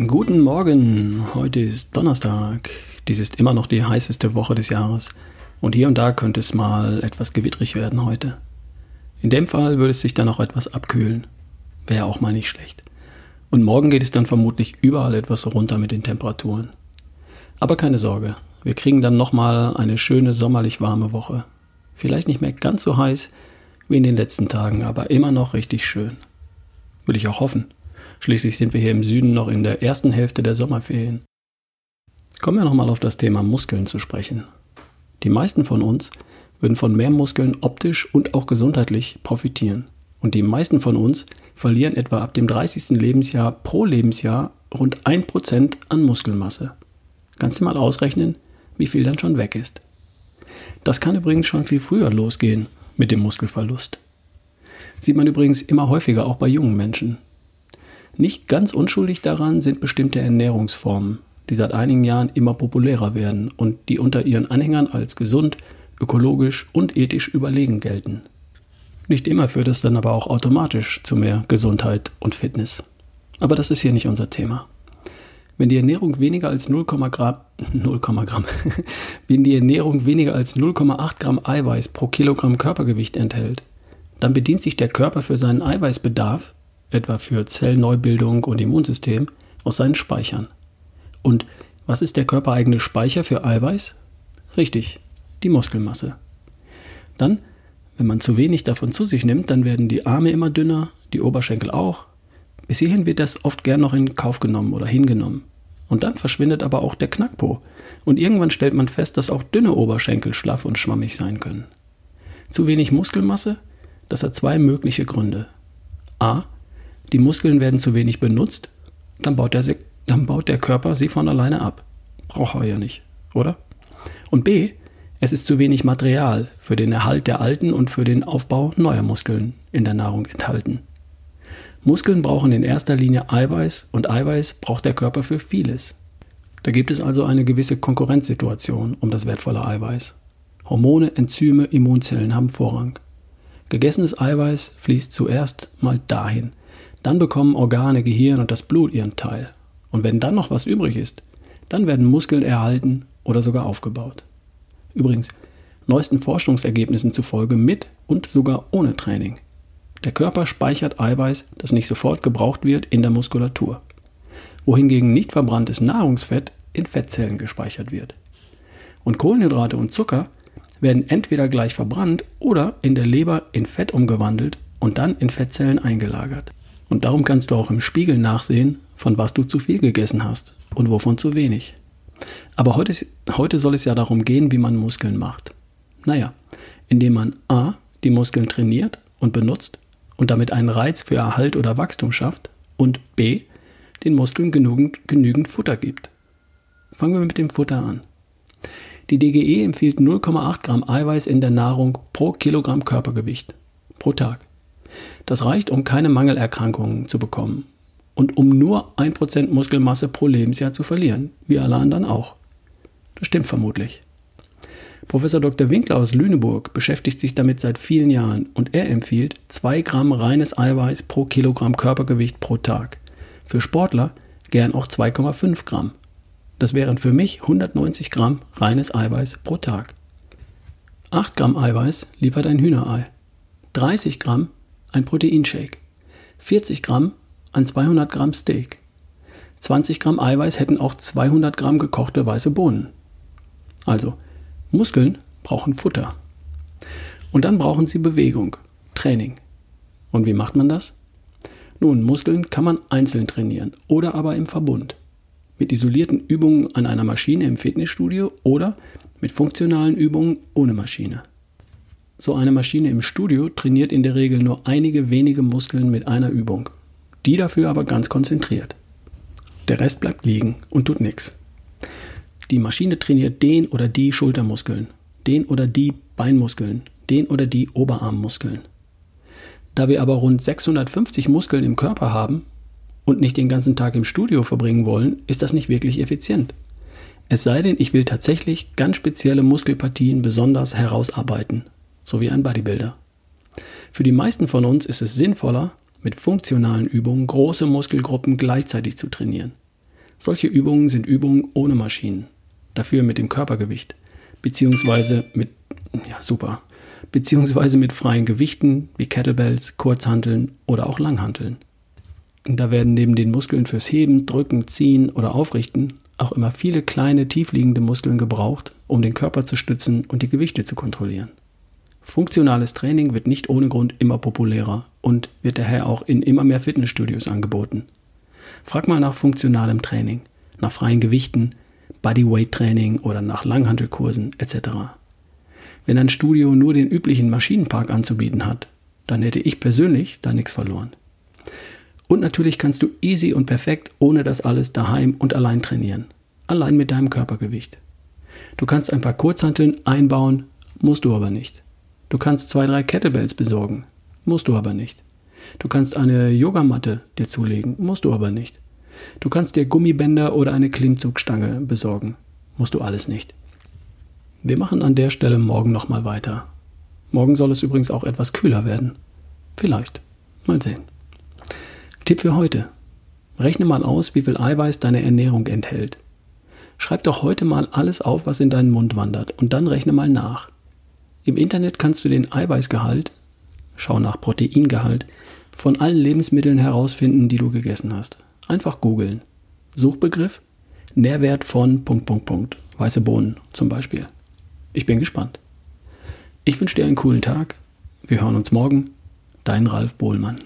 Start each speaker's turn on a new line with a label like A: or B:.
A: Morgen, heute ist Donnerstag. Dies ist immer noch die heißeste Woche des Jahres und hier und da könnte es mal etwas gewittrig werden heute. In dem Fall würde es sich dann auch etwas abkühlen. Wäre auch mal nicht schlecht. Und morgen geht es dann vermutlich überall etwas runter mit den Temperaturen. Aber keine Sorge, wir kriegen dann nochmal eine schöne sommerlich warme Woche. Vielleicht nicht mehr ganz so heiß wie in den letzten Tagen, aber immer noch richtig schön. Will ich auch hoffen. Schließlich sind wir hier im Süden noch in der ersten Hälfte der Sommerferien. Kommen wir nochmal auf das Thema Muskeln zu sprechen. Die meisten von uns würden von mehr Muskeln optisch und auch gesundheitlich profitieren. Und die meisten von uns verlieren etwa ab dem 30. Lebensjahr pro Lebensjahr rund 1% an Muskelmasse. Kannst du mal ausrechnen, wie viel dann schon weg ist. Das kann übrigens schon viel früher losgehen mit dem Muskelverlust. Sieht man übrigens immer häufiger auch bei jungen Menschen. Nicht ganz unschuldig daran sind bestimmte Ernährungsformen, die seit einigen Jahren immer populärer werden und die unter ihren Anhängern als gesund, ökologisch und ethisch überlegen gelten. Nicht immer führt es dann aber auch automatisch zu mehr Gesundheit und Fitness. Aber das ist hier nicht unser Thema. Wenn die Ernährung weniger als 0, Gramm, 0, Gramm wenn die Ernährung weniger als 0,8 Gramm Eiweiß pro Kilogramm Körpergewicht enthält, dann bedient sich der Körper für seinen Eiweißbedarf etwa für Zellneubildung und Immunsystem, aus seinen Speichern. Und was ist der körpereigene Speicher für Eiweiß? Richtig, die Muskelmasse. Dann, wenn man zu wenig davon zu sich nimmt, dann werden die Arme immer dünner, die Oberschenkel auch. Bis hierhin wird das oft gern noch in Kauf genommen oder hingenommen. Und dann verschwindet aber auch der Knackpo. Und irgendwann stellt man fest, dass auch dünne Oberschenkel schlaff und schwammig sein können. Zu wenig Muskelmasse? Das hat zwei mögliche Gründe. A die Muskeln werden zu wenig benutzt, dann baut der, dann baut der Körper sie von alleine ab. Braucht er ja nicht, oder? Und B, es ist zu wenig Material für den Erhalt der alten und für den Aufbau neuer Muskeln in der Nahrung enthalten. Muskeln brauchen in erster Linie Eiweiß und Eiweiß braucht der Körper für vieles. Da gibt es also eine gewisse Konkurrenzsituation um das wertvolle Eiweiß. Hormone, Enzyme, Immunzellen haben Vorrang. Gegessenes Eiweiß fließt zuerst mal dahin, dann bekommen Organe, Gehirn und das Blut ihren Teil. Und wenn dann noch was übrig ist, dann werden Muskeln erhalten oder sogar aufgebaut. Übrigens, neuesten Forschungsergebnissen zufolge mit und sogar ohne Training. Der Körper speichert Eiweiß, das nicht sofort gebraucht wird, in der Muskulatur, wohingegen nicht verbranntes Nahrungsfett in Fettzellen gespeichert wird. Und Kohlenhydrate und Zucker werden entweder gleich verbrannt oder in der Leber in Fett umgewandelt und dann in Fettzellen eingelagert. Und darum kannst du auch im Spiegel nachsehen, von was du zu viel gegessen hast und wovon zu wenig. Aber heute, heute soll es ja darum gehen, wie man Muskeln macht. Naja, indem man a. die Muskeln trainiert und benutzt und damit einen Reiz für Erhalt oder Wachstum schafft und b. den Muskeln genügend, genügend Futter gibt. Fangen wir mit dem Futter an. Die DGE empfiehlt 0,8 Gramm Eiweiß in der Nahrung pro Kilogramm Körpergewicht pro Tag. Das reicht, um keine Mangelerkrankungen zu bekommen und um nur 1% Muskelmasse pro Lebensjahr zu verlieren, wie alle anderen auch. Das stimmt vermutlich. Professor Dr. Winkler aus Lüneburg beschäftigt sich damit seit vielen Jahren und er empfiehlt 2 Gramm reines Eiweiß pro Kilogramm Körpergewicht pro Tag. Für Sportler gern auch 2,5 Gramm. Das wären für mich 190 Gramm reines Eiweiß pro Tag. 8 Gramm Eiweiß liefert ein Hühnerei. 30 Gramm ein Proteinshake, 40 Gramm ein 200 Gramm Steak. 20 Gramm Eiweiß hätten auch 200 Gramm gekochte weiße Bohnen. Also, Muskeln brauchen Futter. Und dann brauchen sie Bewegung, Training. Und wie macht man das? Nun, Muskeln kann man einzeln trainieren oder aber im Verbund. Mit isolierten Übungen an einer Maschine im Fitnessstudio oder mit funktionalen Übungen ohne Maschine. So eine Maschine im Studio trainiert in der Regel nur einige wenige Muskeln mit einer Übung. Die dafür aber ganz konzentriert. Der Rest bleibt liegen und tut nichts. Die Maschine trainiert den oder die Schultermuskeln, den oder die Beinmuskeln, den oder die Oberarmmuskeln. Da wir aber rund 650 Muskeln im Körper haben und nicht den ganzen Tag im Studio verbringen wollen, ist das nicht wirklich effizient. Es sei denn, ich will tatsächlich ganz spezielle Muskelpartien besonders herausarbeiten so wie ein Bodybuilder. Für die meisten von uns ist es sinnvoller, mit funktionalen Übungen große Muskelgruppen gleichzeitig zu trainieren. Solche Übungen sind Übungen ohne Maschinen. Dafür mit dem Körpergewicht. Beziehungsweise mit, ja super, beziehungsweise mit freien Gewichten wie Kettlebells, Kurzhanteln oder auch Langhanteln. Da werden neben den Muskeln fürs Heben, Drücken, Ziehen oder Aufrichten auch immer viele kleine tiefliegende Muskeln gebraucht, um den Körper zu stützen und die Gewichte zu kontrollieren. Funktionales Training wird nicht ohne Grund immer populärer und wird daher auch in immer mehr Fitnessstudios angeboten. Frag mal nach funktionalem Training, nach freien Gewichten, Bodyweight Training oder nach Langhantelkursen etc. Wenn ein Studio nur den üblichen Maschinenpark anzubieten hat, dann hätte ich persönlich da nichts verloren. Und natürlich kannst du easy und perfekt ohne das alles daheim und allein trainieren. Allein mit deinem Körpergewicht. Du kannst ein paar Kurzhanteln einbauen, musst du aber nicht. Du kannst zwei, drei Kettlebells besorgen, musst du aber nicht. Du kannst eine Yogamatte dir zulegen, musst du aber nicht. Du kannst dir Gummibänder oder eine Klimmzugstange besorgen, musst du alles nicht. Wir machen an der Stelle morgen nochmal weiter. Morgen soll es übrigens auch etwas kühler werden. Vielleicht. Mal sehen. Tipp für heute. Rechne mal aus, wie viel Eiweiß deine Ernährung enthält. Schreib doch heute mal alles auf, was in deinen Mund wandert und dann rechne mal nach. Im Internet kannst du den Eiweißgehalt, schau nach Proteingehalt, von allen Lebensmitteln herausfinden, die du gegessen hast. Einfach googeln. Suchbegriff Nährwert von Punkt, Punkt, Punkt. Weiße Bohnen zum Beispiel. Ich bin gespannt. Ich wünsche dir einen coolen Tag. Wir hören uns morgen. Dein Ralf Bohlmann.